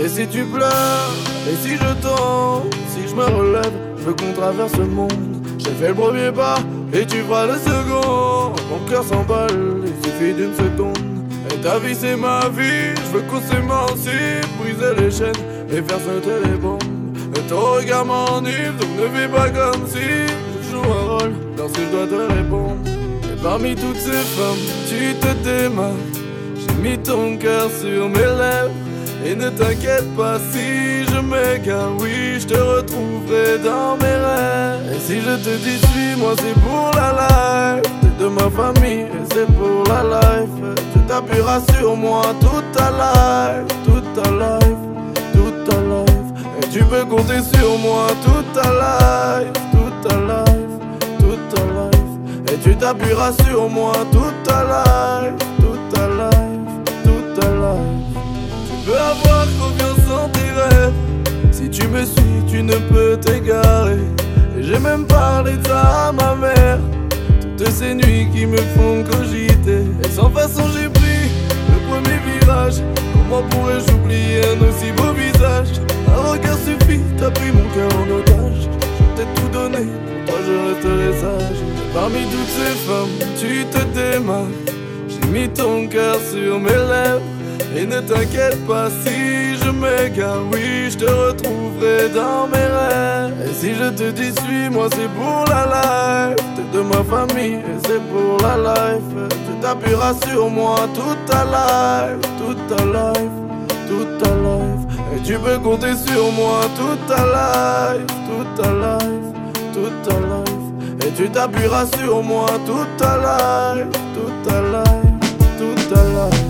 Et si tu pleures, et si je tombe, si je me relève, je veux qu'on traverse le monde. J'ai fait le premier pas, et tu feras le second. Mon cœur s'emballe, il suffit d'une seconde. Et ta vie c'est ma vie, je veux qu'on s'émancipe, briser les chaînes et faire sauter les bombes. Et ton regard m'enivre, donc ne fais pas comme si je joue un rôle lorsque je dois te répondre. Parmi toutes ces femmes, tu te démarques. J'ai mis ton cœur sur mes lèvres. Et ne t'inquiète pas si je m'égare, oui, je te retrouverai dans mes rêves. Et si je te dis suis-moi, c'est pour la life. T'es de ma famille et c'est pour la life. Tu t'appuieras sur moi toute ta life, toute ta life, toute ta life. Et tu peux compter sur moi toute ta life, t'appuieras sur moi toute ta life, toute ta life, toute ta life. Tu peux avoir confiance en tes rêves. Si tu me suis, tu ne peux t'égarer. Et j'ai même parlé de ça à ma mère. Toutes ces nuits qui me font cogiter. Et sans façon, j'ai pris le premier virage. Comment pourrais-je oublier un aussi beau visage? Un regard suffit, t'as pris mon cœur en parmi toutes ces femmes, tu te démarques. J'ai mis ton cœur sur mes lèvres. Et ne t'inquiète pas si je m'égare, oui, je te retrouverai dans mes rêves. Et si je te dis suis-moi, c'est pour la life. T'es de ma famille et c'est pour la life. Tu t'appuieras sur moi toute ta life, toute ta life, toute ta life. Et tu peux compter sur moi toute ta life, toute ta life, toute ta life. Et tu t'appuieras sur moi toute ta life, toute ta life, toute ta life.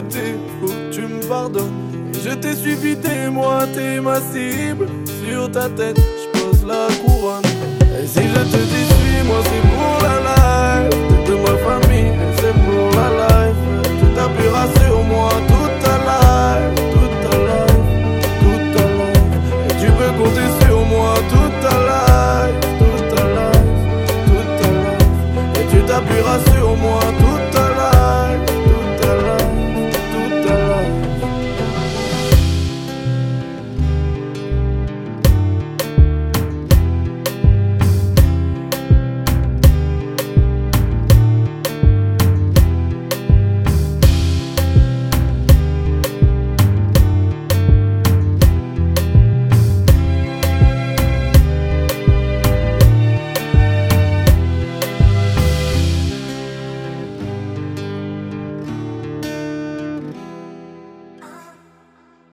beauté pour que tu me pardonnes. Je t'ai suivi, t'es moi, t'es ma cible. Sur ta tête, je pose la couronne. Et si je te